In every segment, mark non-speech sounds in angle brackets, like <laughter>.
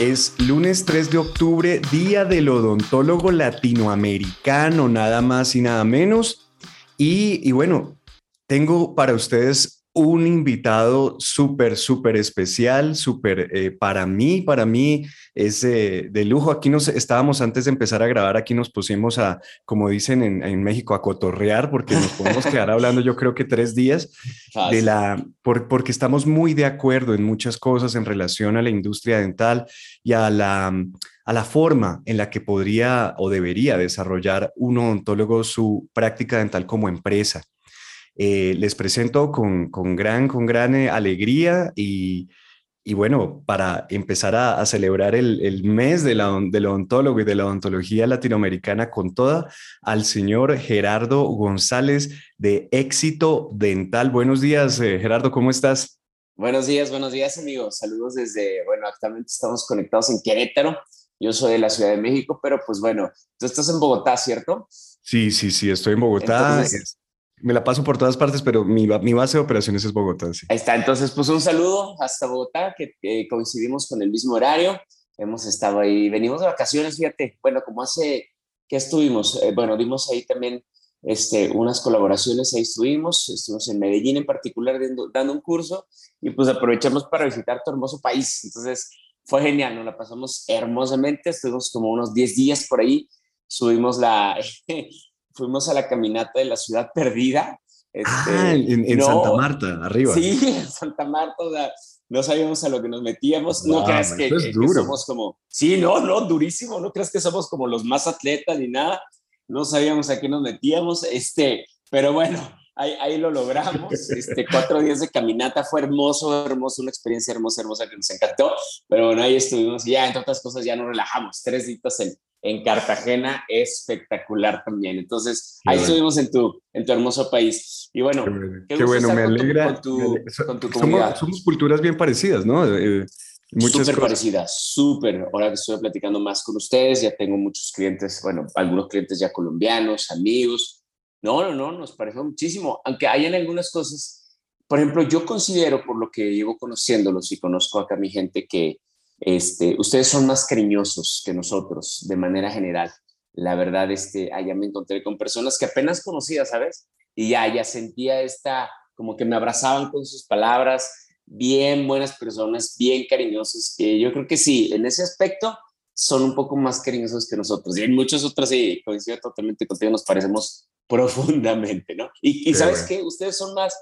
es lunes 3 de octubre, Día del Odontólogo Latinoamericano, nada más y nada menos. Y, bueno, tengo para ustedes un invitado súper, súper especial, súper eh, para mí, para mí es eh, de lujo. Aquí nos estábamos antes de empezar a grabar, aquí nos pusimos a, como dicen en, México, a cotorrear, porque nos podemos quedar <laughs> hablando yo creo que tres días, de la, porque estamos muy de acuerdo en muchas cosas en relación a la industria dental y a la, a la forma en la que podría o debería desarrollar un odontólogo su práctica dental como empresa. Eh, les presento con, gran, con gran eh, alegría y, bueno, para empezar a, celebrar el, mes de la, del odontólogo y de la odontología latinoamericana con toda, al señor Gerardo González de Éxito Dental. Buenos días, eh, Gerardo, ¿cómo estás? Buenos días, buenos días amigos. Saludos desde, bueno, actualmente estamos conectados en Querétaro. Yo soy de la Ciudad de México, pero pues bueno, tú estás en Bogotá, ¿cierto? Sí, sí, sí, estoy en Bogotá me la paso por todas partes, pero mi, mi base de operaciones es Bogotá. Sí. Ahí está, entonces pues un saludo hasta Bogotá, que, coincidimos con el mismo horario. Hemos estado ahí, venimos de vacaciones, fíjate, bueno, como hace, ¿qué estuvimos? Eh, bueno, dimos ahí también este, unas colaboraciones, ahí estuvimos, estuvimos en Medellín en particular dando, dando un curso y pues aprovechamos para visitar tu hermoso país. Entonces fue genial, nos la pasamos hermosamente, estuvimos como unos 10 días por ahí, subimos la, <laughs> fuimos a la caminata de la ciudad perdida. ah, este, en, Santa Marta, arriba. Sí, <laughs> en Santa Marta, o sea, no sabíamos a lo que nos metíamos. no creas que, somos como, sí, no, no, durísimo, no creas que somos como los más atletas ni nada. No sabíamos a qué nos metíamos, este, pero bueno, ahí, ahí lo logramos. <laughs> Este, cuatro días de caminata fue hermoso, hermoso, una experiencia hermosa, hermosa que nos encantó. Pero bueno, ahí estuvimos y ya, entre otras cosas, ya nos relajamos. Tres días en, en Cartagena espectacular también. Entonces, ahí estuvimos en tu, en tu hermoso país. Y bueno, qué, bueno, me alegra. Con tu, comunidad. Somos, culturas bien parecidas, ¿no? Eh, muchas súper parecidas, súper. Ahora que estoy platicando más con ustedes, ya tengo muchos clientes, bueno, algunos clientes ya colombianos, amigos. No, no, no, nos pareció muchísimo. Aunque hayan algunas cosas, por ejemplo, yo considero, por lo que llevo conociéndolos y conozco acá a mi gente, que este, ustedes son más cariñosos que nosotros de manera general. La verdad, este, allá me encontré con personas que apenas conocía, ¿sabes? Y ya, ya sentía esta, como que me abrazaban con sus palabras, bien buenas personas, bien cariñosos, que yo creo que sí, en ese aspecto son un poco más cariñosos que nosotros. Y en muchos otros, sí, coincido totalmente contigo, nos parecemos <laughs> profundamente, ¿no? Y, ¿sabes qué? Ustedes son más,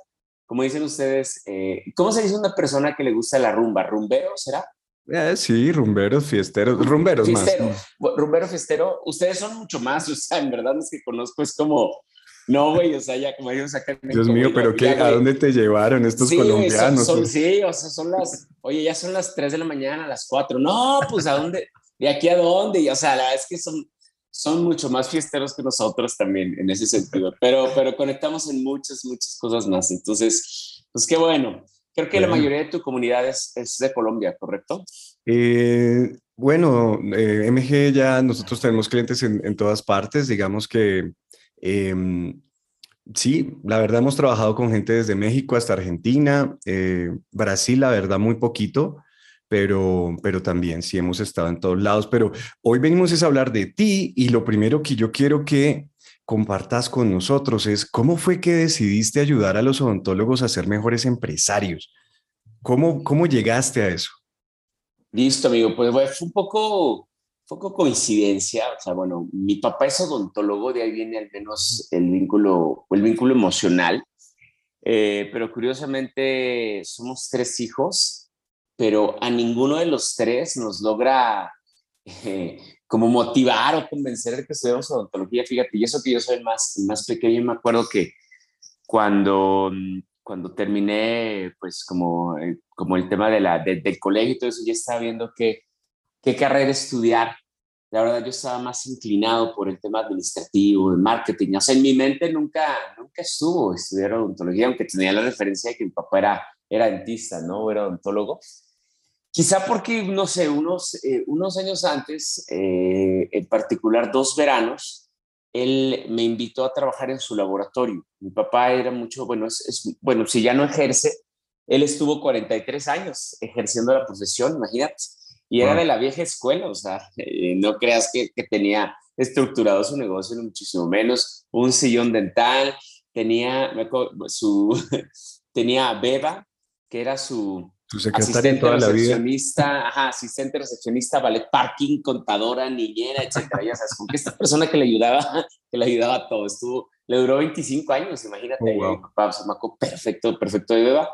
como dicen ustedes, eh, ¿cómo se dice una persona que le gusta la rumba? ¿Rumbero será? Eh, sí, rumberos, fiesteros, rumberos fiestero, más. Rumbero, fiestero, ustedes son mucho más, o sea, en verdad es que conozco, es como, no, güey, o sea, ya como ellos en Dios mío, pero qué, ¿a dónde te llevaron estos colombianos? sí, o sea, son las, oye, ya son las 3 de la mañana, las 4, no, pues ¿a dónde? ¿De aquí a dónde? Y, o sea, la verdad es que son, son mucho más fiesteros que nosotros también en ese sentido, pero, pero conectamos en muchas, muchas cosas más, entonces, pues qué bueno. Creo que la mayoría de tu comunidad es, de Colombia, ¿correcto? Eh, bueno, eh, MG ya nosotros tenemos clientes en, todas partes, digamos que em, sí, la verdad hemos trabajado con gente desde México hasta Argentina, eh, Brasil, la verdad, muy poquito, pero, pero también sí hemos estado en todos lados. Pero hoy venimos a hablar de ti y lo primero que yo quiero que compartas con nosotros es cómo fue que decidiste ayudar a los odontólogos a ser mejores empresarios. ¿Cómo, cómo llegaste a eso? Listo, amigo. Pues fue un poco, poco coincidencia. O sea, bueno, mi papá es odontólogo, de ahí viene al menos el vínculo, el vínculo emocional. Eh, pero curiosamente somos tres hijos, pero a ninguno de los tres nos logra <laughs> eh, como motivar o convencer de que estudiamos odontología. Fíjate, y eso que yo soy más, más pequeño, me acuerdo que cuando, cuando terminé, pues como, eh, como el tema de la, del colegio y todo eso, ya estaba viendo que qué carrera estudiar. La verdad, yo estaba más inclinado por el tema administrativo, de marketing. O sea, en mi mente nunca, nunca estuvo estudiar odontología, aunque tenía la referencia de que mi papá era, era dentista, ¿no? Era odontólogo. Quizá porque, no sé, unos, eh, unos años antes, eh, en particular dos veranos, él me invitó a trabajar en su laboratorio. Mi papá era mucho, bueno, es, bueno, si ya no ejerce, él estuvo 43 años ejerciendo la profesión, imagínate, y era de la vieja escuela, o sea, eh, no creas que, que, tenía estructurado su negocio, muchísimo menos, un sillón dental, tenía, su, <laughs> tenía Beba, que era su, tu secretaria toda la vida. Ajá, asistente recepcionista, ballet parking, contadora, niñera, etcétera. Ya sabes, con que esta persona que le ayudaba, que le ayudaba a todo, estuvo, le duró 25 años, imagínate. Oh, papá, se perfecto, perfecto de beba.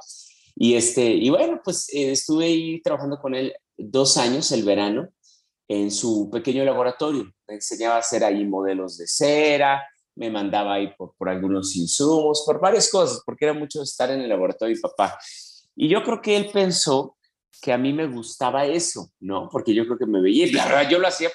Y, este, y bueno, pues eh, estuve ahí trabajando con él dos años, el verano, en su pequeño laboratorio. Me enseñaba a hacer ahí modelos de cera, me mandaba ahí por, por algunos insumos, por varias cosas, porque era mucho estar en el laboratorio y papá. Y yo creo que él pensó que a mí me gustaba eso, ¿no? Porque yo creo que me veía, la verdad, yo lo hacía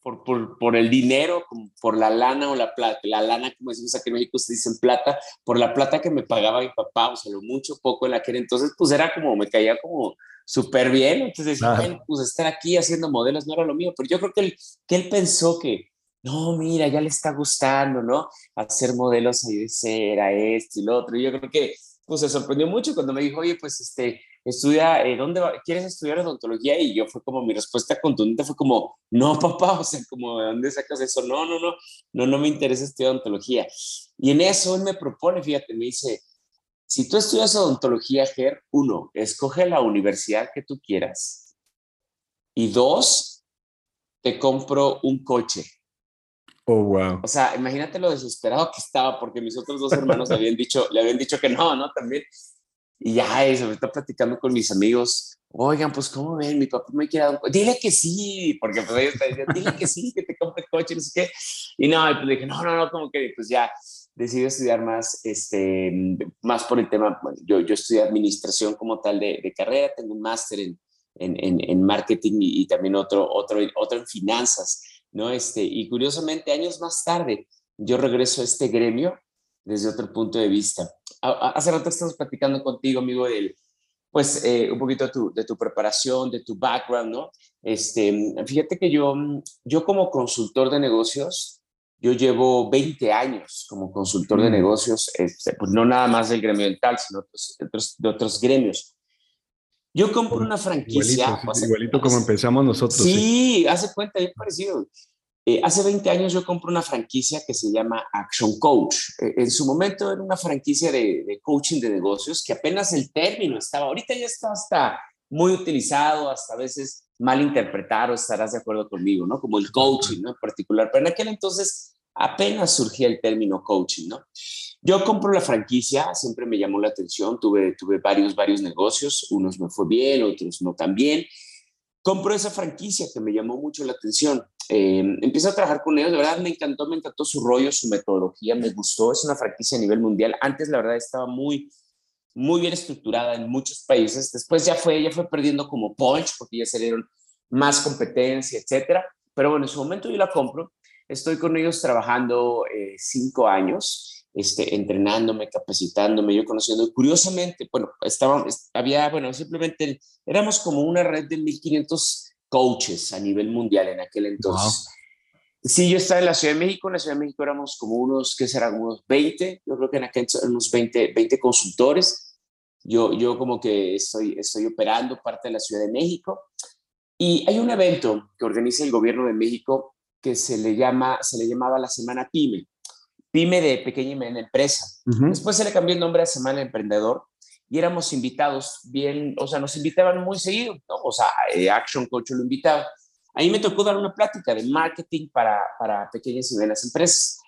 por, por, por, el dinero, por la lana o la plata, la lana, como decimos aquí en México, se dice en plata, por la plata que me pagaba mi papá, o sea, lo mucho, poco en aquel entonces, pues era como, me caía como súper bien, entonces decía, bueno, pues estar aquí haciendo modelos no era lo mío, pero yo creo que él, que él pensó que, no, mira, ya le está gustando, ¿no? Hacer modelos ahí de cera, esto y lo otro, y yo creo que pues se sorprendió mucho cuando me dijo, oye, pues este, estudia, eh, ¿dónde quieres estudiar odontología? Y yo fue como, mi respuesta contundente fue como, no, papá, o sea, como, ¿de dónde sacas eso? No, no, no, no, no me interesa estudiar odontología. Y en eso él me propone, fíjate, me dice, si tú estudias odontología, Ger, uno, escoge la universidad que tú quieras. Y dos, te compro un coche. Oh, wow. O sea, imagínate lo desesperado que estaba porque mis otros dos hermanos le habían dicho, le habían dicho que no, ¿no? También. Y ya, eso, me está platicando con mis amigos. Oigan, pues, ¿cómo ven? Mi papá me quiere dar un coche. Dile que sí, porque pues ellos te decían, dile que sí, que te compre coche, no sé qué. Y no, y pues dije, no, no, no, como que, pues ya, decidí estudiar más, este, más por el tema, yo, yo estudié administración como tal de, de carrera, tengo un máster en, en, en, marketing y, y, también otro, otro, otro en finanzas. ¿No? Este, y curiosamente, años más tarde, yo regreso a este gremio desde otro punto de vista. Hace rato estamos platicando contigo, amigo, del, pues eh, un poquito de tu, de tu, preparación, de tu background, ¿no? Este, fíjate que yo, yo como consultor de negocios, yo llevo 20 años como consultor de mm. negocios, este, pues no nada más del gremio dental, sino otros, de otros gremios. Yo compro una franquicia. Igualito, como empezamos nosotros. Sí, hace cuenta, bien parecido. Eh, hace 20 años yo compro una franquicia que se llama Action Coach. Eh, en su momento era una franquicia de, de, coaching de negocios que apenas el término estaba, ahorita ya está hasta muy utilizado, hasta a veces mal interpretado, estarás de acuerdo conmigo, ¿no? Como el coaching, ¿no? En particular. Pero en aquel entonces apenas surgía el término coaching, ¿no? Yo compro la franquicia, siempre me llamó la atención, tuve, tuve varios, varios negocios, unos me fue bien, otros no tan bien. Compro esa franquicia que me llamó mucho la atención. Eh, empiezo a trabajar con ellos, de verdad me encantó, me encantó su rollo, su metodología, me gustó, es una franquicia a nivel mundial. Antes la verdad estaba muy, muy bien estructurada en muchos países, después ya fue, ya fue perdiendo como punch porque ya salieron más competencia, etcétera. Pero bueno, en su momento yo la compro, estoy con ellos trabajando eh, cinco años este, entrenándome, capacitándome, yo conociendo. Curiosamente, bueno, estaba, había, bueno, simplemente éramos como una red de 1500 coaches a nivel mundial en aquel entonces. Sí, yo estaba en la Ciudad de México, en la Ciudad de México éramos como unos, ¿qué será? Unos 20, yo creo que en aquel entonces unos 20, 20 consultores. Yo, yo como que estoy, estoy operando parte de la Ciudad de México. Y hay un evento que organiza el gobierno de México que se le, llama, se le llamaba la Semana PYME pyme de pequeña y mediana empresa. Después se le cambió el nombre a Semana Emprendedor y éramos invitados bien, o sea, nos invitaban muy seguido, ¿no? o sea, eh, Action Coach lo invitaba. Ahí me tocó dar una plática de marketing para, para pequeñas y medianas empresas.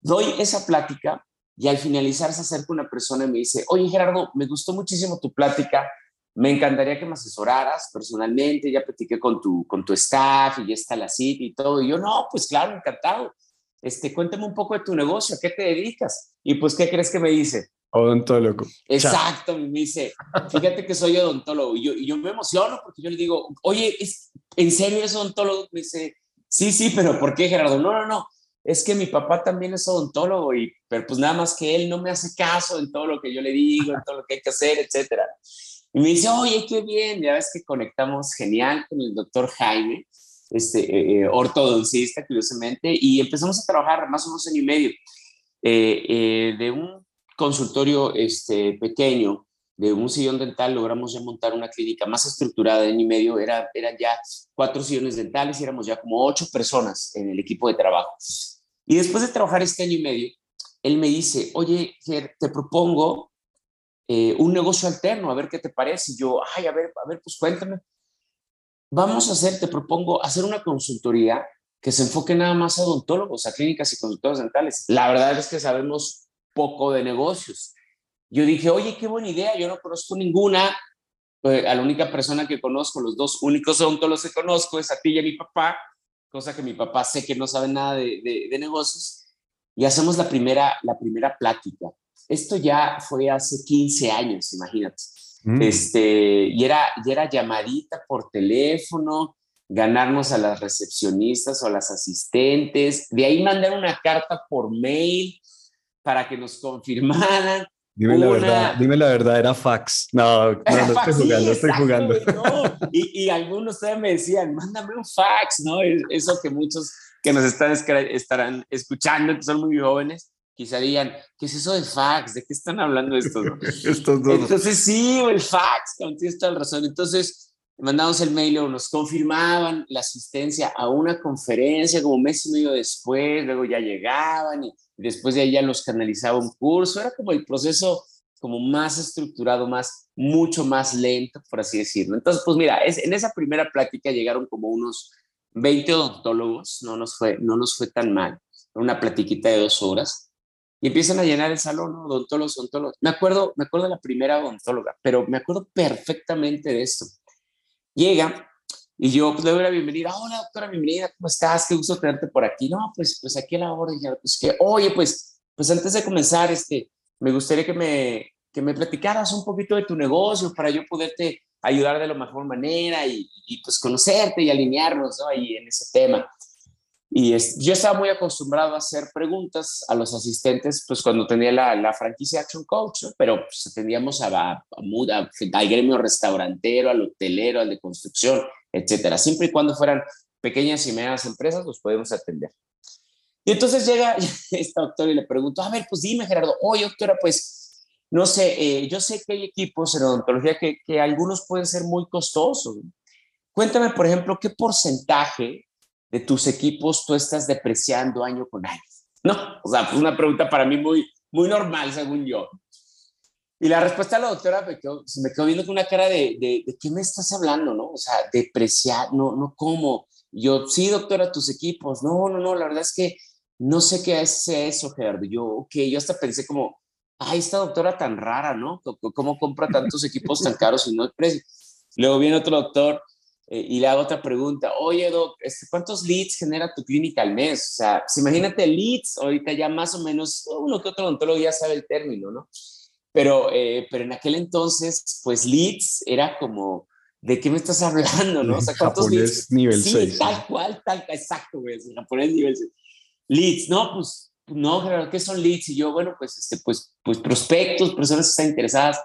Doy esa plática y al finalizar se acerca una persona y me dice, oye Gerardo, me gustó muchísimo tu plática, me encantaría que me asesoraras personalmente, ya platiqué con tu, con tu staff y ya está la cita y todo. Y yo, no, pues claro, encantado este, cuéntame un poco de tu negocio, ¿a qué te dedicas? Y pues, ¿qué crees que me dice? Odontólogo. Exacto, me dice, fíjate que soy odontólogo. Y yo, y yo me emociono porque yo le digo, oye, ¿es, ¿en serio es odontólogo? Me dice, sí, sí, pero ¿por qué, Gerardo? No, no, no, es que mi papá también es odontólogo, y, pero pues nada más que él no me hace caso en todo lo que yo le digo, en todo lo que hay que hacer, etcétera. Y me dice, oye, qué bien, ya ves que conectamos genial con el doctor Jaime, este, eh, eh, ortodoncista, curiosamente, y empezamos a trabajar más o menos año y medio eh, de un consultorio este, pequeño, de un sillón dental, logramos ya montar una clínica más estructurada de año y medio, era, eran ya cuatro sillones dentales y éramos ya como ocho personas en el equipo de trabajo. Y después de trabajar este año y medio, él me dice, oye, te propongo eh, un negocio alterno, a ver qué te parece. Y yo, ay, a ver, a ver, pues cuéntame. Vamos a hacer, te propongo hacer una consultoría que se enfoque nada más a odontólogos, a clínicas y consultores dentales. La verdad es que sabemos poco de negocios. Yo dije, oye, qué buena idea, yo no conozco ninguna. Pues, a la única persona que conozco, los dos únicos odontólogos que conozco es a ti y a mi papá, cosa que mi papá sé que no sabe nada de, de negocios. Y hacemos la primera, la primera plática. Esto ya fue hace 15 años, imagínate. Mm. Este, y, era, y era llamadita por teléfono, ganarnos a las recepcionistas o a las asistentes, de ahí mandar una carta por mail para que nos confirmaran. Dime la verdad, dime la verdad, era fax. No, no, estoy jugando, estoy jugando. Y, y, algunos todavía me decían, mándame un fax, ¿no? Eso que muchos que nos están estarán escuchando, que son muy jóvenes, quizá digan, ¿qué es eso de fax? ¿De qué están hablando estos? <laughs> estos dos. Entonces, sí, el fax, tienes toda la razón. Entonces, mandamos el mail o nos confirmaban la asistencia a una conferencia como un mes y medio después, luego ya llegaban y después de ahí ya los canalizaba un curso. Era como el proceso como más estructurado, más, mucho más lento, por así decirlo. Entonces, pues mira, es, en esa primera plática llegaron como unos 20 odontólogos, no nos fue, no nos fue tan mal, una platiquita de dos horas y empiezan a llenar el salón, ¿no? Odontólogos, odontólogos. Me acuerdo, me acuerdo de la primera odontóloga, pero me acuerdo perfectamente de esto. Llega y yo pues, le doy la bienvenida. Hola, doctora, bienvenida, ¿cómo estás? Qué gusto tenerte por aquí. No, pues, pues aquí a la orden. Pues que, oye, pues, pues antes de comenzar, este, me gustaría que me, que me platicaras un poquito de tu negocio para yo poderte ayudar de la mejor manera y, y pues conocerte y alinearnos, ¿no? Ahí en ese tema. Y yo estaba muy acostumbrado a hacer preguntas a los asistentes, pues cuando tenía la, la franquicia Action Coach, pero pues atendíamos a, a, al gremio restaurantero, al hotelero, al de construcción, etcétera. Siempre y cuando fueran pequeñas y medianas empresas, los podemos atender. Y entonces llega <laughs> esta doctora y le pregunto, a ver, pues dime Gerardo, oye doctora, pues no sé, eh, yo sé que hay equipos en odontología que, que algunos pueden ser muy costosos. Cuéntame, por ejemplo, qué porcentaje de tus equipos tú estás depreciando año con año? No, o sea, pues una pregunta para mí muy, muy normal, según yo. Y la respuesta de la doctora me quedó, se me quedó viendo con una cara de, de, de, qué me estás hablando, ¿no? O sea, depreciar, no, no, ¿cómo? Yo, sí, doctora, tus equipos. No, no, no, la verdad es que no sé qué es eso, Gerardo. Yo, ok, yo hasta pensé como, ay, esta doctora tan rara, ¿no? ¿Cómo, compra tantos equipos tan caros y no el precio? Luego viene otro doctor eh, y le hago otra pregunta, oye, Doc, este, ¿cuántos leads genera tu clínica al mes? O sea, si imagínate leads, ahorita ya más o menos, uno que otro odontólogo ya sabe el término, ¿no? Pero, eh, pero en aquel entonces, pues leads era como, ¿de qué me estás hablando, no? O sea, ¿cuántos japonés leads? nivel sí, 6. tal cual, tal, exacto, güey, japonés nivel 6. Leads, no, pues, no, ¿qué son leads? Y yo, bueno, pues, este, pues, pues prospectos, personas que están interesadas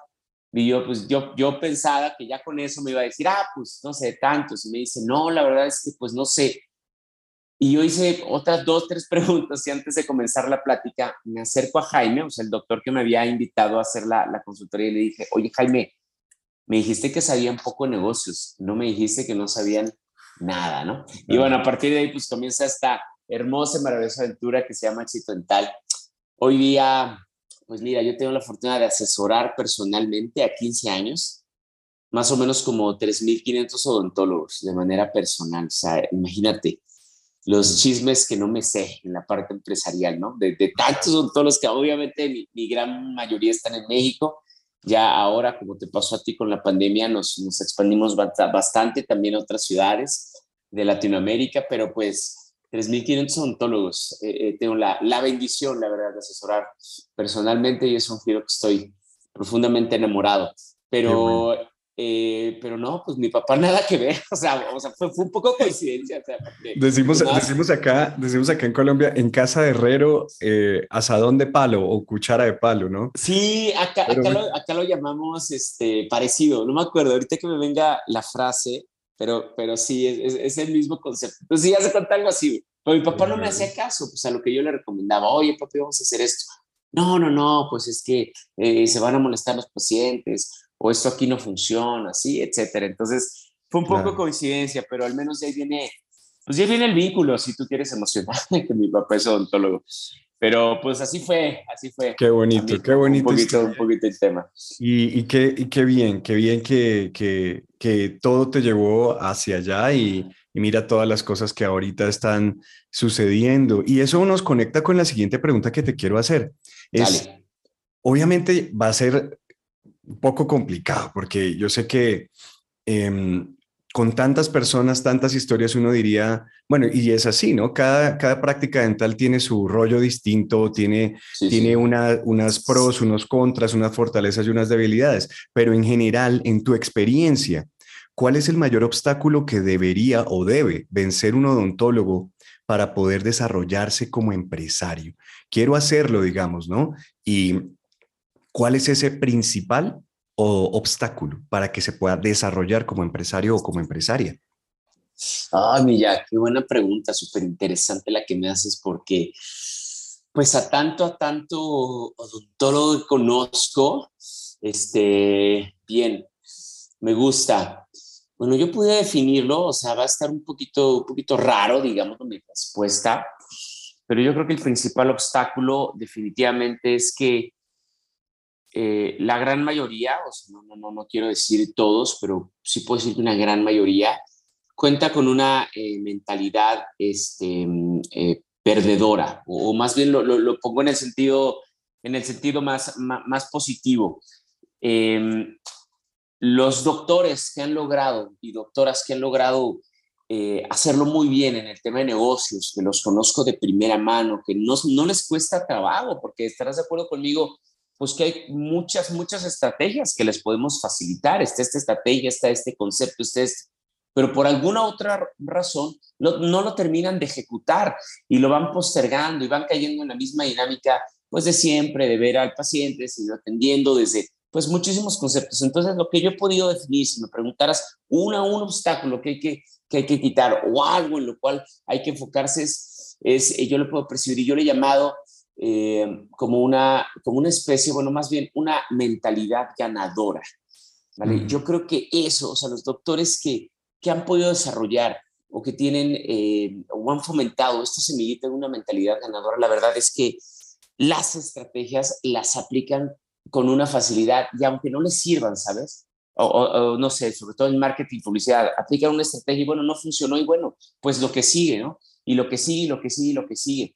y yo, pues yo, yo pensaba que ya con eso me iba a decir, ah, pues no sé, tantos. Y me dice, no, la verdad es que pues no sé. Y yo hice otras dos, tres <laughs> preguntas y antes de comenzar la plática me acerco a Jaime, o sea, el doctor que me había invitado a hacer la, la consultoría y le dije, oye Jaime, me dijiste que sabían poco negocios, no me dijiste que no sabían nada, ¿no? Y bueno, a partir de ahí pues comienza esta hermosa y maravillosa aventura que se llama Éxito Dental. Hoy día pues mira, yo tengo la fortuna de asesorar personalmente a 15 años, más o menos como 3.500 odontólogos de manera personal. O sea, imagínate los chismes que no me sé en la parte empresarial, ¿no? De, tantos odontólogos que obviamente mi, mi, gran mayoría están en México. Ya ahora, como te pasó a ti con la pandemia, nos, nos expandimos bastante también a otras ciudades de Latinoamérica, pero pues 3.500 odontólogos. Eh, eh, tengo la, la, bendición, la verdad, de asesorar personalmente y es un giro que estoy profundamente enamorado. Pero, eh, pero no, pues mi papá <laughs> nada que ver, o sea, o sea fue, fue, un poco coincidencia. O sea, decimos, decimos, acá, decimos acá en Colombia, en casa de herrero, asadón de palo o cuchara de palo, ¿no? Sí, acá, acá, lo, acá, lo, llamamos este, parecido, no me acuerdo, ahorita que me venga la frase, pero, pero sí, es, es, el mismo concepto. Entonces, sí, hace cuenta algo así. Pero mi papá no me hacía caso, pues a lo que yo le recomendaba, oye, papi, vamos a hacer esto. No, no, no, pues es que eh, se van a molestar los pacientes, o esto aquí no funciona, así, etcétera. Entonces, fue un poco coincidencia, pero al menos ahí viene, pues ya viene el vínculo, si tú quieres emocionar, <laughs> que mi papá es odontólogo. Pero pues así fue, así fue. Qué bonito, qué bonito. Un poquito, un poquito el tema. Y, y, qué, y qué bien, qué bien que, que, que todo te llevó hacia allá y, y, mira todas las cosas que ahorita están sucediendo. Y eso nos conecta con la siguiente pregunta que te quiero hacer. Es, Dale. Obviamente va a ser un poco complicado porque yo sé que eh, con tantas personas, tantas historias, uno diría, bueno, y es así, ¿no? Cada, cada práctica dental tiene su rollo distinto, tiene, tiene Una, unas pros, unos contras, unas fortalezas y unas debilidades, pero en general, en tu experiencia, ¿cuál es el mayor obstáculo que debería o debe vencer un odontólogo para poder desarrollarse como empresario? Quiero hacerlo, digamos, ¿no? Y ¿cuál es ese principal o obstáculo para que se pueda desarrollar como empresario o como empresaria? Ah, mira, qué buena pregunta, súper interesante la que me haces porque pues a tanto, a tanto odontólogo que conozco, este, bien, me gusta. Bueno, yo pude definirlo, o sea, va a estar un poquito, un poquito raro, digamos, mi respuesta, pero yo creo que el principal obstáculo definitivamente es que eh, la gran mayoría, o sea, no, no, no, quiero decir todos, pero sí puedo decir que una gran mayoría, cuenta con una eh, mentalidad este, mm, eh, perdedora, o, más bien lo, lo, pongo en el sentido, en el sentido más, más, positivo. Em, los doctores que han logrado y doctoras que han logrado hacerlo muy bien en el tema de negocios, que los conozco de primera mano, que no, no les cuesta trabajo, porque estarás de acuerdo conmigo, pues que hay muchas, muchas estrategias que les podemos facilitar. Está esta estrategia, está este concepto, está este, pero por alguna otra razón no, no, lo terminan de ejecutar y lo van postergando y van cayendo en la misma dinámica, pues de siempre, de ver al paciente, seguir atendiendo desde, pues muchísimos conceptos. Entonces, lo que yo he podido definir, si me preguntaras una, un obstáculo que hay que, que hay que quitar o algo en lo cual hay que enfocarse es, es yo lo puedo percibir y yo le he llamado eh, como, una, como una especie, bueno, más bien una mentalidad ganadora. ¿vale? Yo creo que eso, o sea, los doctores que, que han podido desarrollar o que tienen eh, o han fomentado esta semillita de una mentalidad ganadora, la verdad es que las estrategias las aplican con una facilidad y aunque no les sirvan, ¿sabes? O, o, no sé, sobre todo en marketing, publicidad, aplican una estrategia y bueno, no funcionó y bueno, pues lo que sigue, ¿no? Y lo que sigue, lo que sigue, lo que sigue.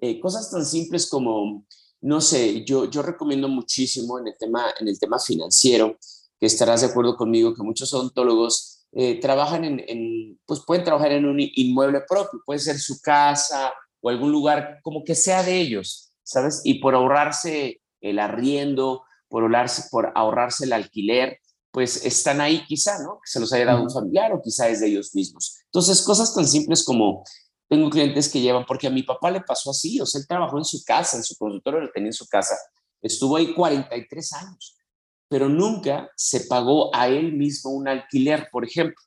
Eh, cosas tan simples como, no sé, yo, yo recomiendo muchísimo en el, tema, en el tema financiero, que estarás de acuerdo conmigo, que muchos odontólogos eh, trabajan en, pues pueden trabajar en un inmueble propio, puede ser su casa o algún lugar como que sea de ellos, ¿sabes? Y por ahorrarse el arriendo, por ahorrarse, por ahorrarse el alquiler, pues están ahí quizá, ¿no? Que se los haya dado un familiar o quizá es de ellos mismos. Entonces, cosas tan simples como tengo clientes que llevan, porque a mi papá le pasó así, o sea, él trabajó en su casa, en su consultorio lo tenía en su casa, estuvo ahí 43 años, pero nunca se pagó a él mismo un alquiler, por ejemplo.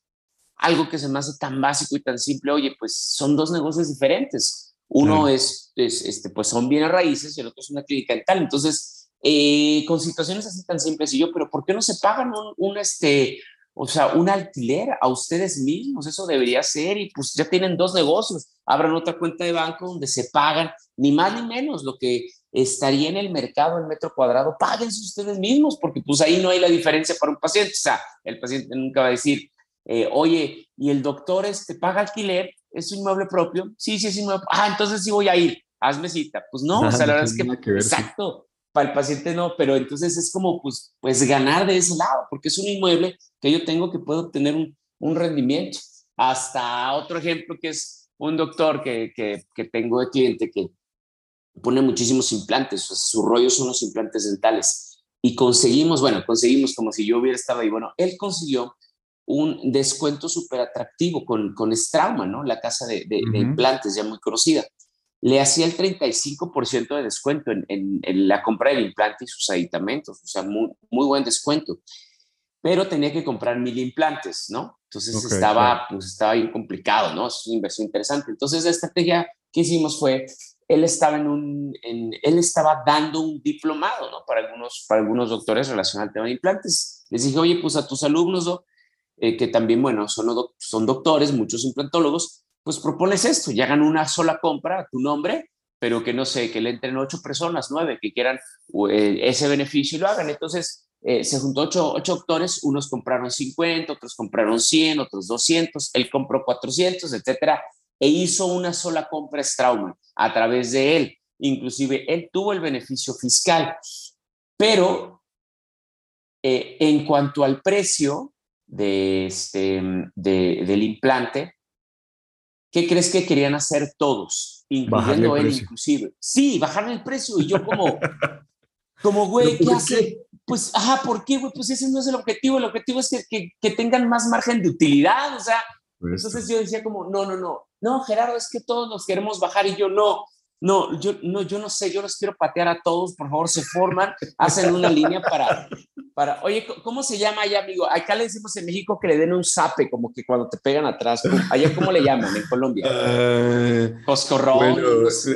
Algo que se me hace tan básico y tan simple, oye, pues son dos negocios diferentes. Uno es, este, pues son bienes raíces y el otro es una clínica dental. Entonces, eh, con situaciones así tan simples, y yo, pero ¿por qué no se pagan un, un este, o sea, un alquiler a ustedes mismos, eso debería ser y pues ya tienen dos negocios, abran otra cuenta de banco donde se pagan ni más ni menos lo que estaría en el mercado en metro cuadrado, páguense ustedes mismos porque pues ahí no hay la diferencia para un paciente, o sea, el paciente nunca va a decir, eh, oye, y el doctor este paga alquiler, es su inmueble propio, sí, sí, es inmueble, ah, entonces sí voy a ir, hazme cita, pues no, o sea, la <laughs> verdad es que, exacto, para el paciente no, pero entonces es como pues, pues ganar de ese lado, porque es un inmueble que yo tengo que puedo obtener un, un rendimiento. Hasta otro ejemplo que es un doctor que, que, que tengo de cliente que pone muchísimos implantes, o sea, su rollo son los implantes dentales. Y conseguimos, bueno, conseguimos como si yo hubiera estado ahí. Bueno, él consiguió un descuento súper atractivo con, con Strauma, ¿no? La casa de, de, implantes ya muy conocida. Le hacía el 35% de descuento en, en, la compra del implante y sus aditamentos, o sea, muy, muy buen descuento. Pero tenía que comprar mil implantes, ¿no? Entonces estaba, pues estaba bien complicado, ¿no? Es una inversión interesante. Entonces la estrategia que hicimos fue él estaba, en un, él estaba dando un diplomado ¿no? para, algunos, para algunos doctores relacionados al tema de implantes. Les dije, oye, pues a tus alumnos, eh, que también, bueno, son, son doctores, muchos implantólogos, pues propones esto, ya hagan una sola compra a tu nombre, pero que no sé, que le entren ocho personas, nueve, que quieran eh, ese beneficio y lo hagan. Entonces, eh, se juntó ocho, ocho doctores, unos compraron 50, otros compraron 100, otros 200, él compró 400, etcétera e hizo una sola compra Strauman a través de él. Inclusive él tuvo el beneficio fiscal, pero eh, en cuanto al precio de este, de, del implante, ¿qué crees que querían hacer todos? Incluyendo él inclusive. Sí, bajarle el precio. Y yo como, <laughs> como güey, ¿qué hace? Pues, ajá, ¿por qué, güey? Pues ese no es el objetivo. El objetivo es que, que, que tengan más margen de utilidad. O sea, pues entonces yo decía como, no, no, no, no, Gerardo, es que todos nos queremos bajar y yo no, no, yo no, yo no sé, yo los quiero patear a todos, por favor, se forman, hacen una línea para, para, oye, ¿cómo se llama allá, amigo? Acá le decimos en México que le den un zape, como que cuando te pegan atrás, allá, ¿cómo le llaman en Colombia? Uh, Coscorrón.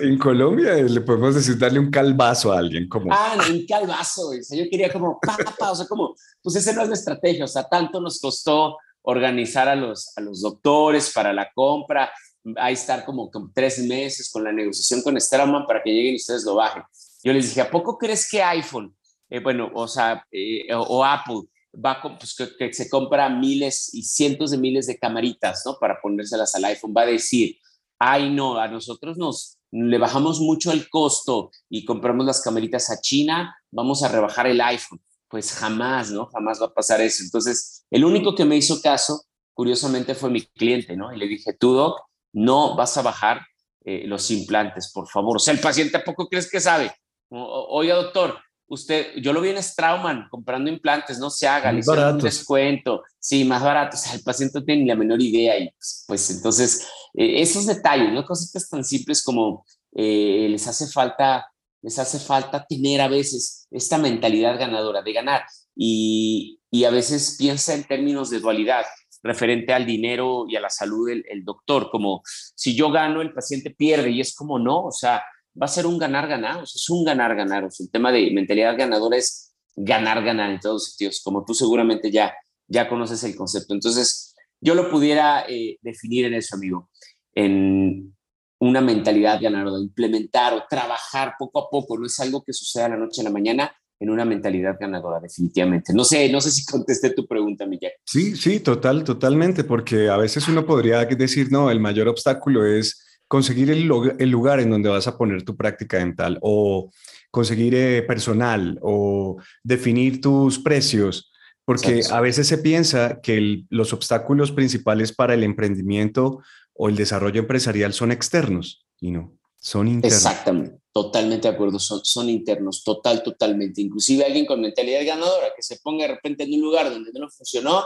en Colombia le podemos decir darle un calvazo a alguien, como. Ah, un calvazo, o sea, yo quería como, pa, o sea, como, pues esa no es la estrategia, o sea, tanto nos costó organizar a los, a los doctores para la compra, ahí estar como, tres meses con la negociación con Strauman para que lleguen y ustedes lo bajen. Yo les dije, ¿a poco crees que iPhone, eh, bueno, o sea, eh, o, Apple, va pues, que, se compra miles y cientos de miles de camaritas, ¿no? Para ponérselas al iPhone, va a decir, ay, no, a nosotros nos le bajamos mucho el costo y compramos las camaritas a China, vamos a rebajar el iPhone pues jamás, ¿no? Jamás va a pasar eso. Entonces, el único que me hizo caso, curiosamente, fue mi cliente, ¿no? Y le dije, tú, Doc, no vas a bajar eh, los implantes, por favor. O sea, el paciente a poco crees que sabe. Oiga, doctor, usted, yo lo vi en Strauman comprando implantes, no se haga, le un descuento, sí, más barato, o sea, el paciente no tiene ni la menor idea y pues, entonces, eh, esos detalles, ¿no? Cositas tan simples como eh, les hace falta les hace falta tener a veces esta mentalidad ganadora de ganar y, a veces piensa en términos de dualidad referente al dinero y a la salud del el doctor, como si yo gano, el paciente pierde y es como no, o sea, va a ser un ganar-ganar, o sea, es un ganar-ganar, o sea, el tema de mentalidad ganadora es ganar-ganar en todos sentidos, como tú seguramente ya, ya conoces el concepto. Entonces, yo lo pudiera eh, definir en eso, amigo, en una mentalidad ganadora, implementar o trabajar poco a poco, no es algo que suceda la noche a la mañana, en una mentalidad ganadora, definitivamente. No sé, no sé si contesté tu pregunta, Miguel. Sí, sí, total, totalmente, porque a veces uno podría decir, no, el mayor obstáculo es conseguir el, lugar en donde vas a poner tu práctica dental o conseguir eh, personal o definir tus precios, porque a veces se piensa que los obstáculos principales para el emprendimiento o el desarrollo empresarial son externos y no, son internos. Exactamente, totalmente de acuerdo, son, internos, total, totalmente. Inclusive alguien con mentalidad ganadora que se ponga de repente en un lugar donde no funcionó,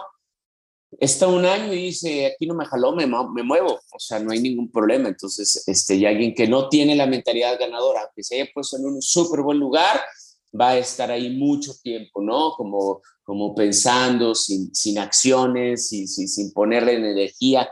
está un año y dice, aquí no me jaló, me, muevo, o sea, no hay ningún problema. Entonces, este, y alguien que no tiene la mentalidad ganadora, que se haya puesto en un súper buen lugar, va a estar ahí mucho tiempo, ¿no? Como, como pensando, sin, acciones, sin, sin ponerle energía.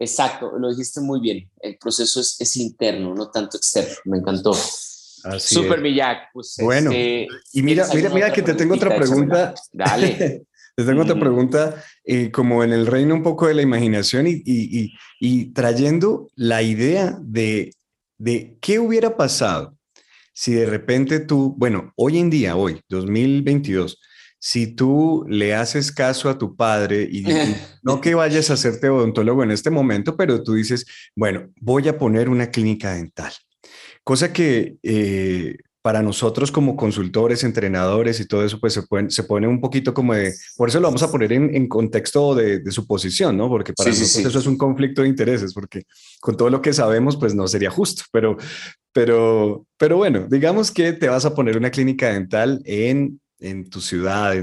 Exacto, lo dijiste muy bien. El proceso es, es interno, no tanto externo. Me encantó. Así Super Villac. Pues, bueno, este, y mira, mira, mira que te tengo otra pregunta. Dale. <laughs> te tengo otra pregunta, eh, como en el reino un poco de la imaginación y, y, y, y trayendo la idea de, de qué hubiera pasado si de repente tú, bueno, hoy en día, hoy, 2022, si tú le haces caso a tu padre y <laughs> no que vayas a hacerte odontólogo en este momento, pero tú dices, bueno, voy a poner una clínica dental. Cosa que eh, para nosotros como consultores, entrenadores y todo eso, pues se, se pone un poquito como de, por eso lo vamos a poner en, contexto de, de, su posición, ¿no? Porque para nosotros eso es un conflicto de intereses, porque con todo lo que sabemos, pues no sería justo, pero, pero, pero bueno, digamos que te vas a poner una clínica dental en, en tu ciudad,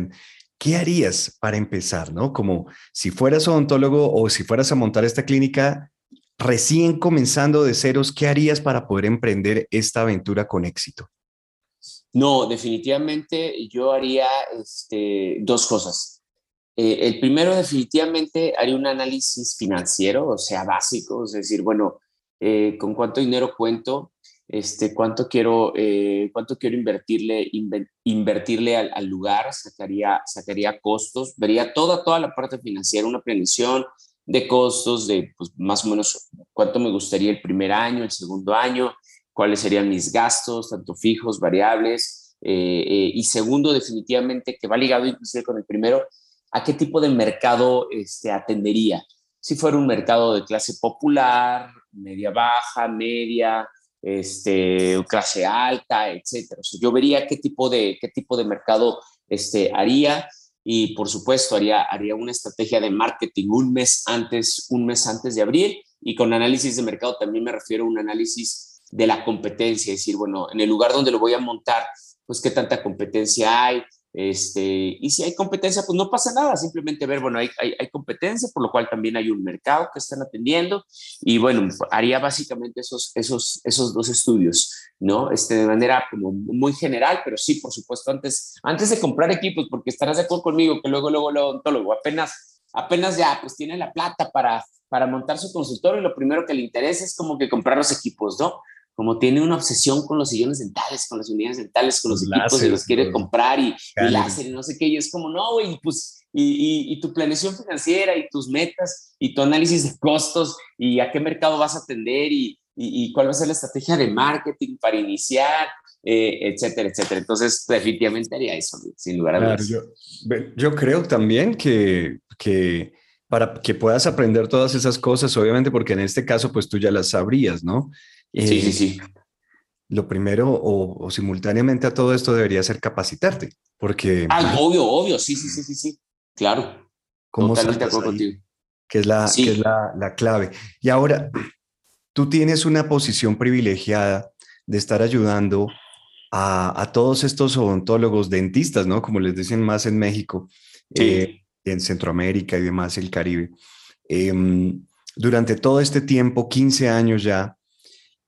¿qué harías para empezar, no? Como si fueras odontólogo o si fueras a montar esta clínica recién comenzando de ceros, ¿qué harías para poder emprender esta aventura con éxito? No, definitivamente yo haría este, dos cosas. Eh, el primero, definitivamente, haría un análisis financiero, o sea, básico, es decir, bueno, eh, con cuánto dinero cuento, este, cuánto quiero, eh, cuánto quiero invertirle, invertirle al, lugar, sacaría, sacaría costos, vería toda, toda la parte financiera, una planeación de costos, de pues, más o menos cuánto me gustaría el primer año, el segundo año, cuáles serían mis gastos, tanto fijos, variables. Eh, eh, y segundo, definitivamente, que va ligado inclusive con el primero, a qué tipo de mercado este, atendería. Si fuera un mercado de clase popular, media baja, media, este, clase alta, etcétera. yo vería qué tipo de, qué tipo de mercado este, haría y por supuesto haría, haría una estrategia de marketing un mes antes, un mes antes de abrir y con análisis de mercado también me refiero a un análisis de la competencia, es decir, bueno, en el lugar donde lo voy a montar, pues qué tanta competencia hay, este, y si hay competencia, pues no pasa nada, simplemente ver, bueno, hay, hay, competencia, por lo cual también hay un mercado que están atendiendo, y bueno, haría básicamente esos, esos, esos dos estudios, ¿no? Este, de manera como muy general, pero sí, por supuesto, antes, antes de comprar equipos, porque estarás de acuerdo conmigo que luego, luego, el odontólogo apenas, apenas ya, pues tiene la plata para, para montar su consultorio, y lo primero que le interesa es como que comprar los equipos, ¿no? Como tiene una obsesión con los sillones dentales, con las unidades dentales, con los, equipos y los quiere comprar y, y, láser y no sé qué, y es como, no, güey, pues, y, y, tu planeación financiera y tus metas y tu análisis de costos y a qué mercado vas a atender y, y cuál va a ser la estrategia de marketing para iniciar, eh, etcétera, etcétera. Entonces, definitivamente haría eso, sin lugar a dudas. yo, yo, creo también que, que para que puedas aprender todas esas cosas, obviamente, porque en este caso, pues tú ya las sabrías, ¿no? Sí, sí, sí. Lo primero o, simultáneamente a todo esto debería ser capacitarte, porque... Ah, obvio, obvio, sí, sí, sí, sí, sí, claro. Totalmente de acuerdo contigo. Que es, la, que es la, la clave. Y ahora, tú tienes una posición privilegiada de estar ayudando a, a, todos estos odontólogos, dentistas, ¿no? Como les dicen más en México, eh, en Centroamérica y demás, el Caribe. Em, durante todo este tiempo, 15 años ya,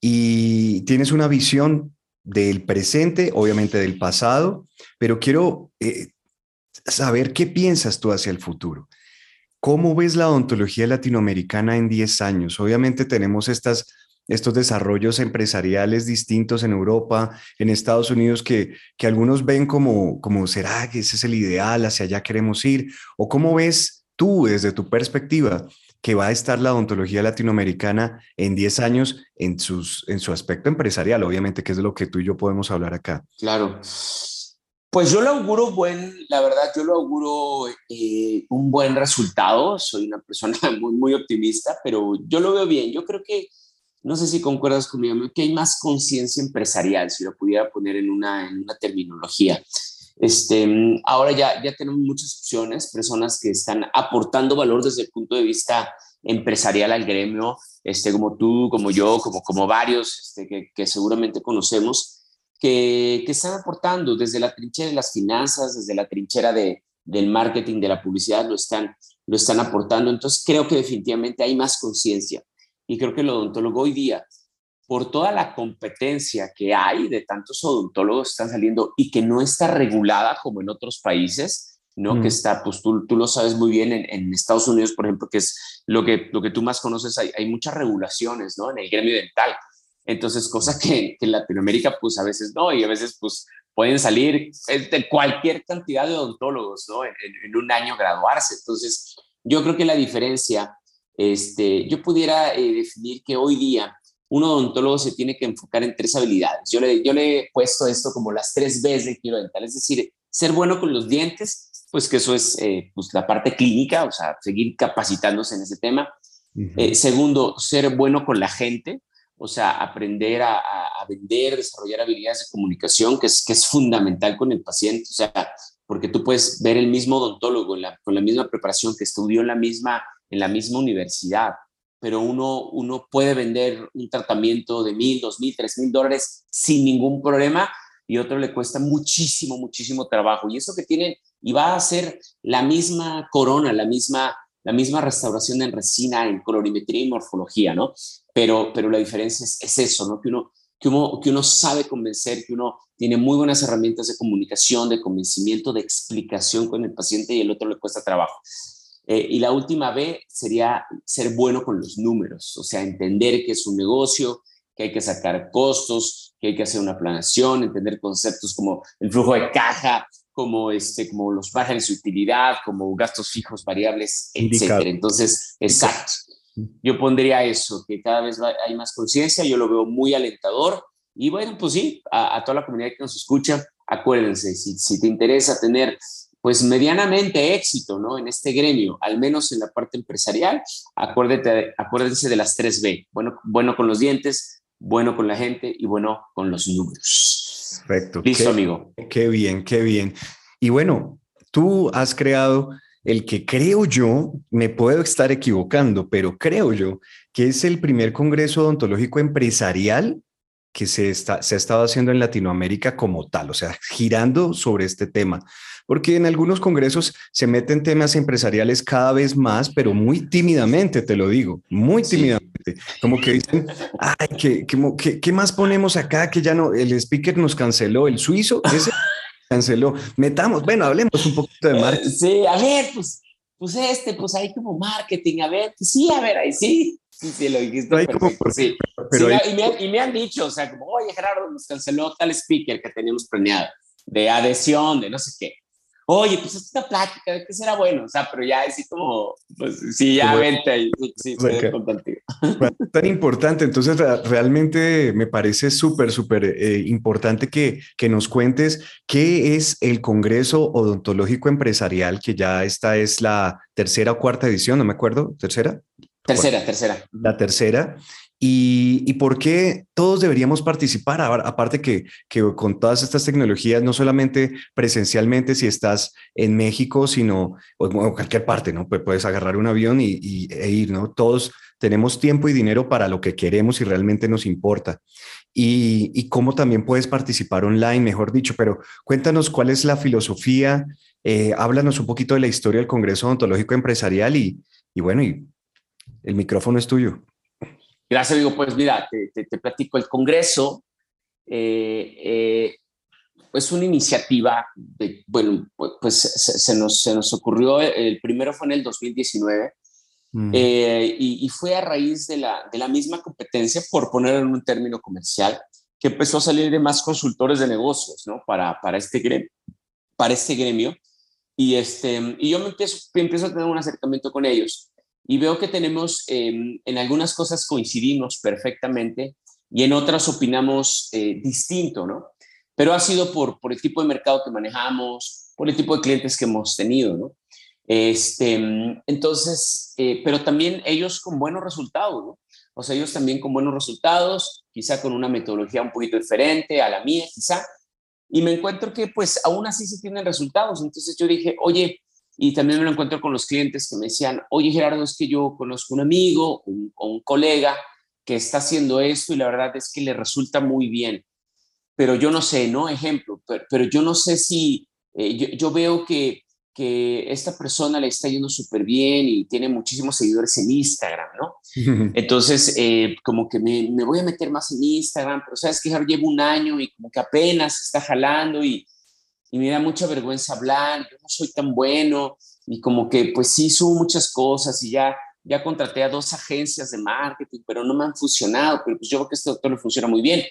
y tienes una visión del presente, obviamente del pasado, pero quiero eh, saber qué piensas tú hacia el futuro. ¿Cómo ves la odontología latinoamericana en 10 años? Obviamente tenemos estos desarrollos empresariales distintos en Europa, en Estados Unidos, que, que algunos ven como, como, ¿será que ese es el ideal? ¿Hacia allá queremos ir? ¿O cómo ves tú desde tu perspectiva que va a estar la odontología latinoamericana en 10 años en, sus, en su aspecto empresarial, obviamente, que es de lo que tú y yo podemos hablar acá. Claro. Pues yo lo auguro buen, la verdad, yo lo auguro eh, un buen resultado. Soy una persona <laughs> muy, muy optimista, pero yo lo veo bien. Yo creo que, no sé si concuerdas conmigo, que hay más conciencia empresarial, si lo pudiera poner en una, en una terminología. Este, ahora ya, ya tenemos muchas opciones, personas que están aportando valor desde el punto de vista empresarial al gremio, este, como tú, como yo, como, como varios este, que, que, seguramente conocemos, que, que, están aportando desde la trinchera de las finanzas, desde la trinchera de, del marketing, de la publicidad, lo están, lo están aportando. Entonces creo que definitivamente hay más conciencia y creo que el odontólogo hoy día por toda la competencia que hay de tantos odontólogos que están saliendo y que no está regulada como en otros países, ¿no? Que mm. está, pues tú, tú, lo sabes muy bien, en, Estados Unidos, por ejemplo, que es lo que, lo que tú más conoces, hay, hay muchas regulaciones, ¿no? En el gremio dental. Entonces, cosa que, que, en Latinoamérica, pues a veces no, y a veces, pues pueden salir de cualquier cantidad de odontólogos, ¿no? En, en, un año graduarse. Entonces, yo creo que la diferencia, este, yo pudiera eh, definir que hoy día un odontólogo se tiene que enfocar en tres habilidades. Yo le, yo le he puesto esto como las tres Bs de giro dental, es decir, ser bueno con los dientes, pues que eso es eh, pues la parte clínica, o sea, seguir capacitándose en ese tema. Eh, segundo, ser bueno con la gente, o sea, aprender a, vender, desarrollar habilidades de comunicación, que es, que es fundamental con el paciente, o sea, porque tú puedes ver el mismo odontólogo con la misma preparación que estudió en la misma, en la misma universidad, pero uno, uno puede vender un tratamiento de mil, dos mil, tres mil dólares sin ningún problema y otro le cuesta muchísimo, muchísimo trabajo. Y eso que tienen, y va a ser la misma corona, la misma, la misma restauración en resina, en colorimetría y morfología, ¿no? Pero, pero la diferencia es, es eso, ¿no? Que uno, que, uno, que uno sabe convencer, que uno tiene muy buenas herramientas de comunicación, de convencimiento, de explicación con el paciente y el otro le cuesta trabajo. Eh, y la última B sería ser bueno con los números, o sea, entender que es un negocio, que hay que sacar costos, que hay que hacer una planación, entender conceptos como el flujo de caja, como, este, como los márgenes de utilidad, como gastos fijos, variables, etc. Entonces, exacto. Yo pondría eso, que cada vez hay más conciencia, yo lo veo muy alentador. Y bueno, pues sí, a, toda la comunidad que nos escucha, acuérdense, si, si te interesa tener pues medianamente éxito, ¿no? En este gremio, al menos en la parte empresarial, acuérdate, acuérdense de las tres B, bueno, bueno con los dientes, bueno con la gente y bueno con los números. Perfecto. Listo, amigo. Qué bien, qué bien. Y bueno, tú has creado el que creo yo, me puedo estar equivocando, pero creo yo que es el primer Congreso Odontológico Empresarial que se, está, se ha estado haciendo en Latinoamérica como tal, o sea, girando sobre este tema porque en algunos congresos se meten temas empresariales cada vez más, pero muy tímidamente, te lo digo, muy tímidamente. Como que dicen, ay, ¿qué, qué, más ponemos acá? Que ya no, el speaker nos canceló, el suizo, ese <laughs> canceló. Metamos, bueno, hablemos un poquito de marketing. Sí, a ver, pues, pues este, pues ahí como marketing, a ver, pues sí, a ver, ahí sí. Sí, sí, lo dijiste. Como sí. Pero y, me, y, me, han dicho, o sea, como, oye, Gerardo, nos canceló tal speaker que teníamos planeado, de adhesión, de no sé qué oye, pues es una plática, ¿de qué será bueno? O sea, pero ya así como, pues sí, ya vente y sí, sí, contigo. <laughs> Tan importante, entonces realmente me parece súper, súper eh, importante que, que nos cuentes qué es el Congreso Odontológico Empresarial, que ya esta es la tercera o cuarta edición, no me acuerdo, tercera. Tercera, tercera. La tercera. Y, por qué todos deberíamos participar, aparte que, que, con todas estas tecnologías, no solamente presencialmente si estás en México, sino en cualquier parte, ¿no? Puedes agarrar un avión y, e ir, ¿no? Todos tenemos tiempo y dinero para lo que queremos y realmente nos importa. Y, cómo también puedes participar online, mejor dicho, pero cuéntanos cuál es la filosofía, eh, háblanos un poquito de la historia del Congreso Odontológico Empresarial y, y bueno, y el micrófono es tuyo. Gracias, digo, pues mira, te, te, platico, el Congreso eh, eh, es una iniciativa, de, bueno, pues se, nos, se nos ocurrió, el primero fue en el 2019, mm. eh, y, y, fue a raíz de la, de la misma competencia, por ponerlo en un término comercial, que empezó a salir de más consultores de negocios, ¿no? Para, para, este, gremio, para este gremio. Y, este, y yo me empiezo, empiezo a tener un acercamiento con ellos y veo que tenemos, em, en algunas cosas coincidimos perfectamente y en otras opinamos eh, distinto, ¿no? Pero ha sido por, por el tipo de mercado que manejamos, por el tipo de clientes que hemos tenido, ¿no? Este, entonces, eh, pero también ellos con buenos resultados, ¿no? O sea, ellos también con buenos resultados, quizá con una metodología un poquito diferente a la mía, quizá. Y me encuentro que pues aún así se tienen resultados. Entonces yo dije, oye, y también me lo encuentro con los clientes que me decían, oye Gerardo, es que yo conozco un amigo un, o un colega que está haciendo esto y la verdad es que le resulta muy bien. Pero yo no sé, ¿no? Ejemplo, pero, yo no sé si, eh, yo, veo que, que esta persona le está yendo súper bien y tiene muchísimos seguidores en Instagram, ¿no? <laughs> Entonces, eh, como que me, me, voy a meter más en Instagram, pero sabes que llevo un año y como que apenas está jalando y, y me da mucha vergüenza hablar, yo no soy tan bueno y como que pues sí subo muchas cosas y ya, ya contraté a dos agencias de marketing, pero no me han funcionado, pero pues yo creo que este doctor le funciona muy bien.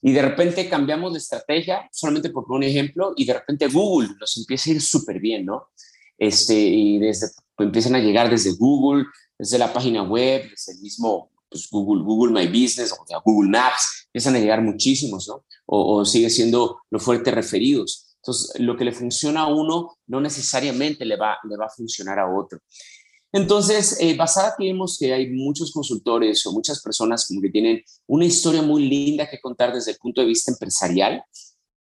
Y de repente cambiamos de estrategia, solamente por un ejemplo, y de repente Google nos empieza a ir súper bien, ¿no? Este, y desde, pues, empiezan a llegar desde Google, desde la página web, desde el mismo pues, Google, Google My Business o Google Maps, empiezan a llegar muchísimos, ¿no? O, o sigue siendo lo fuerte referidos. Entonces, lo que le funciona a uno no necesariamente le va, le va a funcionar a otro. Entonces, eh, basada que que hay muchos consultores o muchas personas como que tienen una historia muy linda que contar desde el punto de vista empresarial,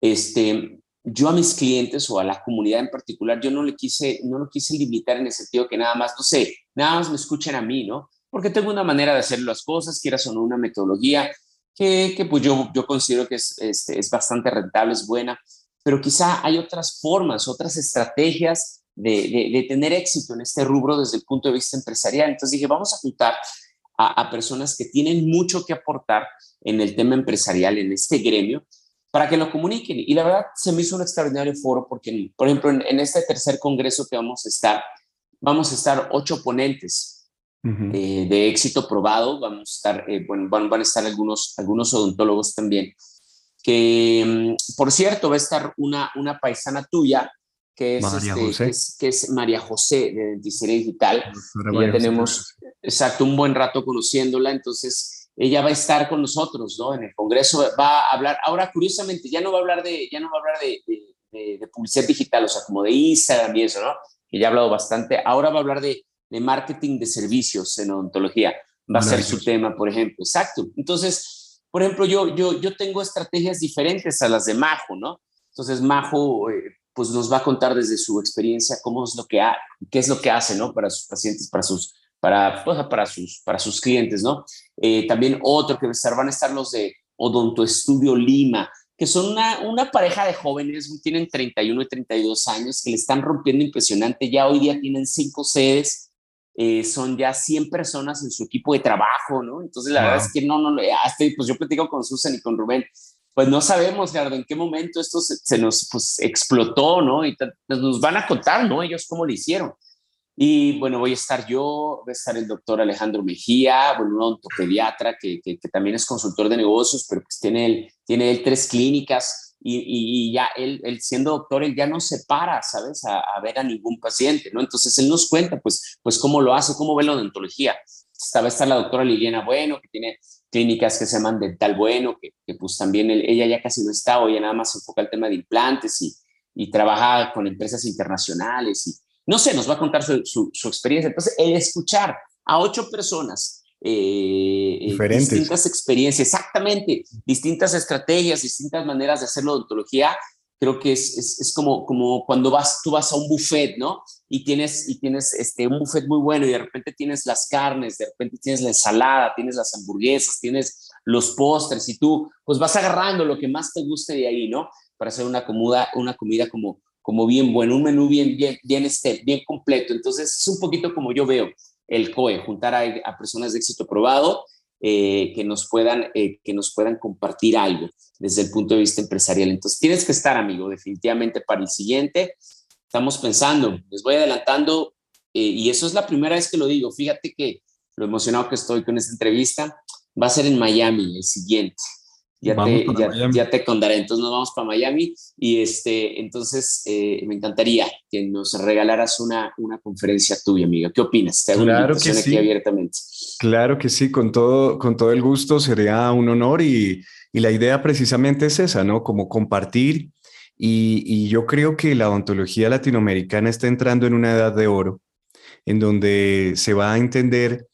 este, yo a mis clientes o a la comunidad en particular, yo no le quise, no lo quise limitar en el sentido que nada más, no sé, nada más me escuchen a mí, ¿no? Porque tengo una manera de hacer las cosas, quieras o no, una metodología que, que pues yo, yo considero que es, es, es bastante rentable, es buena, pero quizá hay otras formas, otras estrategias de, de, tener éxito en este rubro desde el punto de vista empresarial. Entonces dije, vamos a juntar a, a, personas que tienen mucho que aportar en el tema empresarial, en este gremio, para que lo comuniquen. Y la verdad se me hizo un extraordinario foro porque, por ejemplo, en, en este tercer congreso que vamos a estar, vamos a estar ocho ponentes eh, de éxito probado, vamos a estar, eh, bueno, van, van, a estar algunos, algunos odontólogos también, que, mm, por cierto, va a estar una, una paisana tuya, que es, María este, José. Que es, que es, María José de Dentistería Digital. Ya tenemos, exacto, un buen rato conociéndola, entonces ella va a estar con nosotros, ¿no? En el Congreso va a hablar, ahora curiosamente, ya no va a hablar de, ya no va a hablar de, de, de publicidad digital, o sea, como de Instagram y eso, ¿no? Que ya ha hablado bastante, ahora va a hablar de, de marketing de servicios en odontología, va a ser su tema, por ejemplo, exacto. Entonces, por ejemplo, yo, yo, yo tengo estrategias diferentes a las de Majo, ¿no? Entonces, Majo, eh, pues nos va a contar desde su experiencia cómo es lo que ha, qué es lo que hace, ¿no? Para sus pacientes, para sus, para, pues, para sus, para sus clientes, ¿no? Eh, también otro que van a estar los de Odonto Estudio Lima, que son una, una pareja de jóvenes, tienen 31 y 32 años, que le están rompiendo impresionante. Ya hoy día tienen cinco sedes, eh, son ya 100 personas en su equipo de trabajo, ¿no? Entonces, la wow. verdad es que no, no, hasta, pues yo platico con Susan y con Rubén, pues no sabemos, Gerardo, en qué momento esto se, se nos pues, explotó, ¿no? Y nos van a contar, ¿no? Ellos cómo lo hicieron. Y bueno, voy a estar yo, va a estar el doctor Alejandro Mejía, bueno, un odontopediatra que, que, que, también es consultor de negocios, pero pues tiene él, tiene él tres clínicas y, y, ya él, él, siendo doctor, él ya no se para, ¿sabes? A, a, ver a ningún paciente, ¿no? Entonces él nos cuenta, pues, pues cómo lo hace, cómo ve la odontología. Esta va a estar la doctora Liliana Bueno, que tiene clínicas que se llaman Dental Bueno, que, que pues también él, ella ya casi no está, o ya nada más se enfoca el tema de implantes y, y trabaja con empresas internacionales y no sé, nos va a contar su, su, su experiencia. Entonces, el escuchar a ocho personas eh, Diferentes. distintas experiencias, exactamente, distintas estrategias, distintas maneras de hacer la odontología, creo que es, es, es, como, como cuando vas, tú vas a un buffet, ¿no? Y tienes, y tienes este, un buffet muy bueno y de repente tienes las carnes, de repente tienes la ensalada, tienes las hamburguesas, tienes los postres y tú pues vas agarrando lo que más te guste de ahí, ¿no? Para hacer una comida, una comida como, como bien bueno, un menú bien, bien, bien, este, bien completo. Entonces es un poquito como yo veo el COE, juntar a, personas de éxito probado eh, que, nos puedan, eh, que nos puedan compartir algo desde el punto de vista empresarial. Entonces, tienes que estar, amigo, definitivamente para el siguiente. Estamos pensando, les voy adelantando, eh, y eso es la primera vez que lo digo. Fíjate que lo emocionado que estoy con esta entrevista va a ser en Miami el siguiente ya te, ya, ya, te, contaré. Entonces nos vamos para Miami y este, entonces eh, me encantaría que nos regalaras una, una conferencia tuya, amiga. ¿Qué opinas? Te hago claro una que sí. aquí abiertamente. Claro que sí, con todo, con todo el gusto, sería un honor y, y la idea precisamente es esa, ¿no? Como compartir y, y yo creo que la odontología latinoamericana está entrando en una edad de oro, en donde se va a entender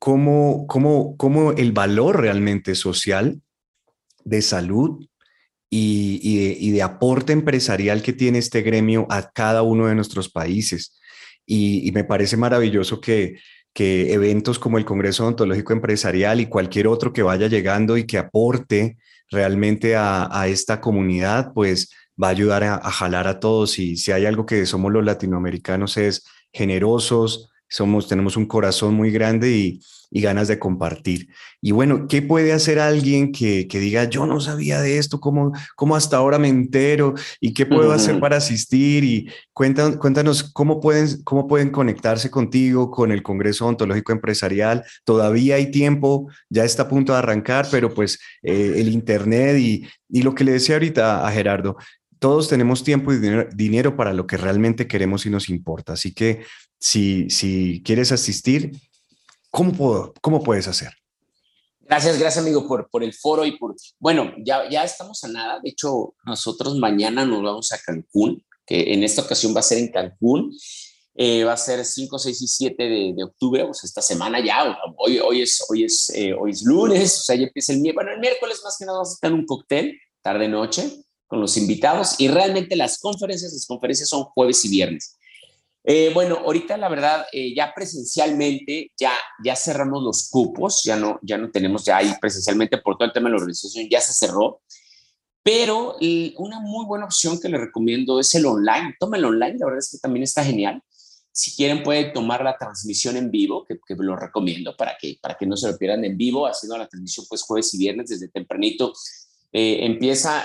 cómo, cómo, cómo el valor realmente social de salud y, de, aporte empresarial que tiene este gremio a cada uno de nuestros países. Y, me parece maravilloso que, eventos como el Congreso Odontológico Empresarial y cualquier otro que vaya llegando y que aporte realmente a, a esta comunidad, pues va a ayudar a, a, jalar a todos. Y si hay algo que somos los latinoamericanos es generosos, somos, tenemos un corazón muy grande y, y ganas de compartir. Y bueno, ¿qué puede hacer alguien que, que diga, yo no sabía de esto, cómo, cómo hasta ahora me entero y qué puedo uh -huh. hacer para asistir? Y cuéntanos, cuéntanos cómo, pueden, cómo pueden conectarse contigo, con el Congreso Ontológico Empresarial. Todavía hay tiempo, ya está a punto de arrancar, pero pues eh, el Internet y, y lo que le decía ahorita a Gerardo, todos tenemos tiempo y dinero para lo que realmente queremos y nos importa. Así que si, si quieres asistir, ¿cómo, puedo, ¿cómo puedes hacer? Gracias, gracias amigo por, por el foro y por... Bueno, ya, ya estamos a nada. De hecho, nosotros mañana nos vamos a Cancún, que en esta ocasión va a ser en Cancún. Eh, va a ser 5, 6 y 7 de, de, octubre, pues esta semana ya, hoy, hoy, es, hoy, es, eh, hoy es lunes, o sea, ya empieza el miércoles, bueno, el miércoles más que nada vamos a estar en un cóctel, tarde-noche, con los invitados, y realmente las conferencias, las conferencias son jueves y viernes. Eh, bueno, ahorita la verdad, ya presencialmente, ya, ya cerramos los cupos, ya no, ya no tenemos ya ahí presencialmente por todo el tema de la organización, ya se cerró. Pero una muy buena opción que le recomiendo es el online. Toma el online, la verdad es que también está genial. Si quieren, pueden tomar la transmisión en vivo, que, que lo recomiendo para que, para que no se lo pierdan en vivo, haciendo la transmisión pues jueves y viernes desde tempranito. Eh, empieza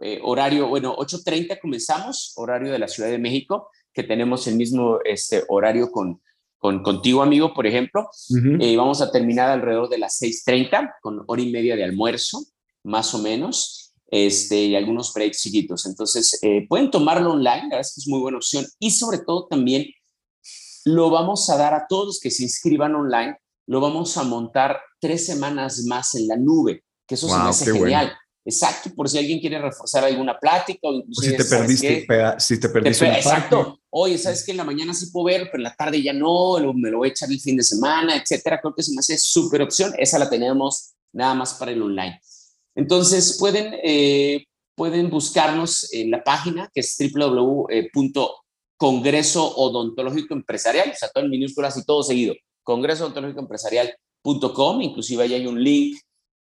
eh, horario, bueno, 8.30 comenzamos, horario de la Ciudad de México, que tenemos el mismo este, horario con, con contigo, amigo, por ejemplo. vamos a terminar alrededor de las 6.30, con hora y media de almuerzo, más o menos este, y algunos breaks chiquitos. Entonces, eh, pueden tomarlo online, la verdad es que es muy buena opción. Y sobre todo también lo vamos a dar a todos los que se inscriban online, lo vamos a montar tres semanas más en la nube, que eso se me hace genial. Exacto, por si alguien quiere reforzar alguna plática o si te perdiste, si te perdiste Exacto. Oye, ¿sabes que En la mañana sí puedo ver, pero en la tarde ya no, me lo voy a echar el fin de semana, etcétera. Creo que se me hace súper opción. Esa la tenemos nada más para el online. Entonces, pueden, eh, pueden buscarnos en la página que es www.congreso odontológico empresarial, o sea, todo en minúsculas y todo seguido, congreso odontológico empresarial.com, inclusive ahí hay un link,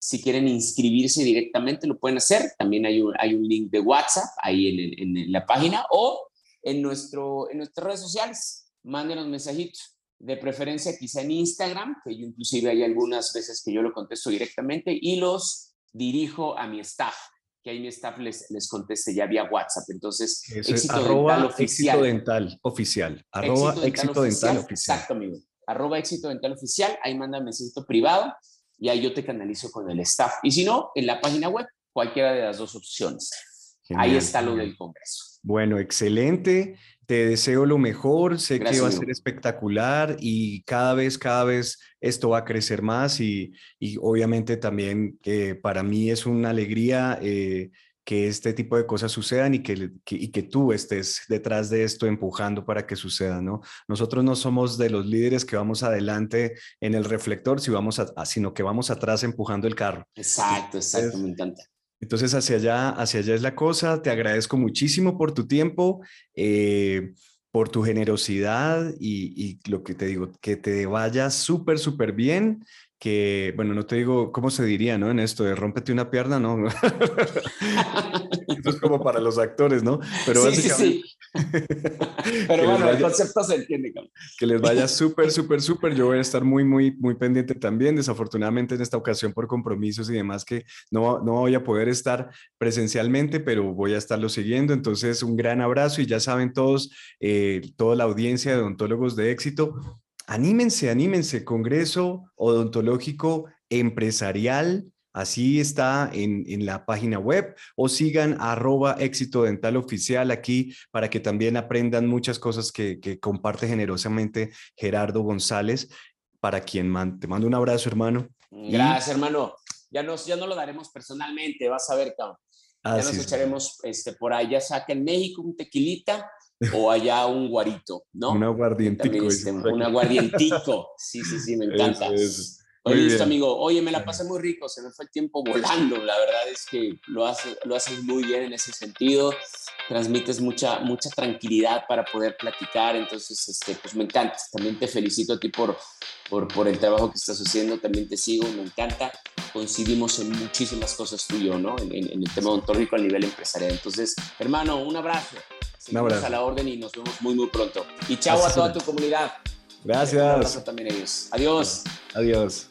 si quieren inscribirse directamente lo pueden hacer, también hay un, hay un link de WhatsApp ahí en, en, la página o en, nuestro, en nuestras redes sociales, mándenos mensajitos de preferencia quizá en Instagram, que yo inclusive hay algunas veces que yo lo contesto directamente, y los dirijo a mi staff, que ahí mi staff les, les conteste ya vía WhatsApp. Entonces, éxito dental oficial. Éxito dental oficial. Arroba éxito, dental, oficial. Exacto, amigo. Arroba éxito dental oficial. Ahí manda mensaje privado y ahí yo te canalizo con el staff. Y si no, en la página web, cualquiera de las dos opciones. ahí está lo del Congreso. Bueno, excelente. Te deseo lo mejor. Sé que va a ser espectacular y cada vez, cada vez esto va a crecer más y, obviamente también que para mí es una alegría eh, que este tipo de cosas sucedan y que, y que tú estés detrás de esto empujando para que suceda, ¿no? Nosotros no somos de los líderes que vamos adelante en el reflector, si vamos sino que vamos atrás empujando el carro. Exacto, exacto, me encanta. Entonces, hacia allá, hacia allá es la cosa. Te agradezco muchísimo por tu tiempo. Eh, por tu generosidad y, lo que te digo, que te vaya súper, súper bien, que, bueno, no te digo, ¿cómo se diría, no? En esto de rómpete una pierna, ¿no? <laughs> <laughs> Esto es como para los actores, ¿no? Pero sí, básicamente... Sí, sí. <laughs> Pero bueno, el concepto se entiende. Que les vaya súper, súper, súper. Yo voy a estar muy, muy, muy pendiente también. Desafortunadamente en esta ocasión por compromisos y demás que no, no voy a poder estar presencialmente, pero voy a estarlo siguiendo. Entonces, un gran abrazo y ya saben todos, eh, toda la audiencia de odontólogos de éxito, anímense, anímense, Congreso Odontológico Empresarial Así está en, la página web o sigan arroba éxito dental oficial aquí para que también aprendan muchas cosas que, comparte generosamente Gerardo González, para quien te mando un abrazo, hermano. Gracias, hermano. Ya, ya no lo daremos personalmente, vas a ver, cabrón. Ya nos echaremos este, por allá, saca en México un tequilita o allá un guarito, ¿no? Un aguardientico. Este, un aguardientico. <laughs> Sí, sí, sí, me encanta. Oye, listo, amigo. Oye, me la pasé muy rico, se me fue el tiempo volando. La verdad es que lo haces, lo haces muy bien en ese sentido. Transmites mucha, mucha tranquilidad para poder platicar. Entonces, este, pues me encanta. También te felicito a ti por, por, por el trabajo que estás haciendo. También te sigo, me encanta. Coincidimos en muchísimas cosas tú y yo, ¿no? En, en, el tema odontológico a nivel empresarial. Entonces, hermano, un abrazo. Seguimos a la orden y nos vemos muy, muy pronto. Y chao a toda tu comunidad. Gracias. Un abrazo también a ellos. Adiós. Adiós.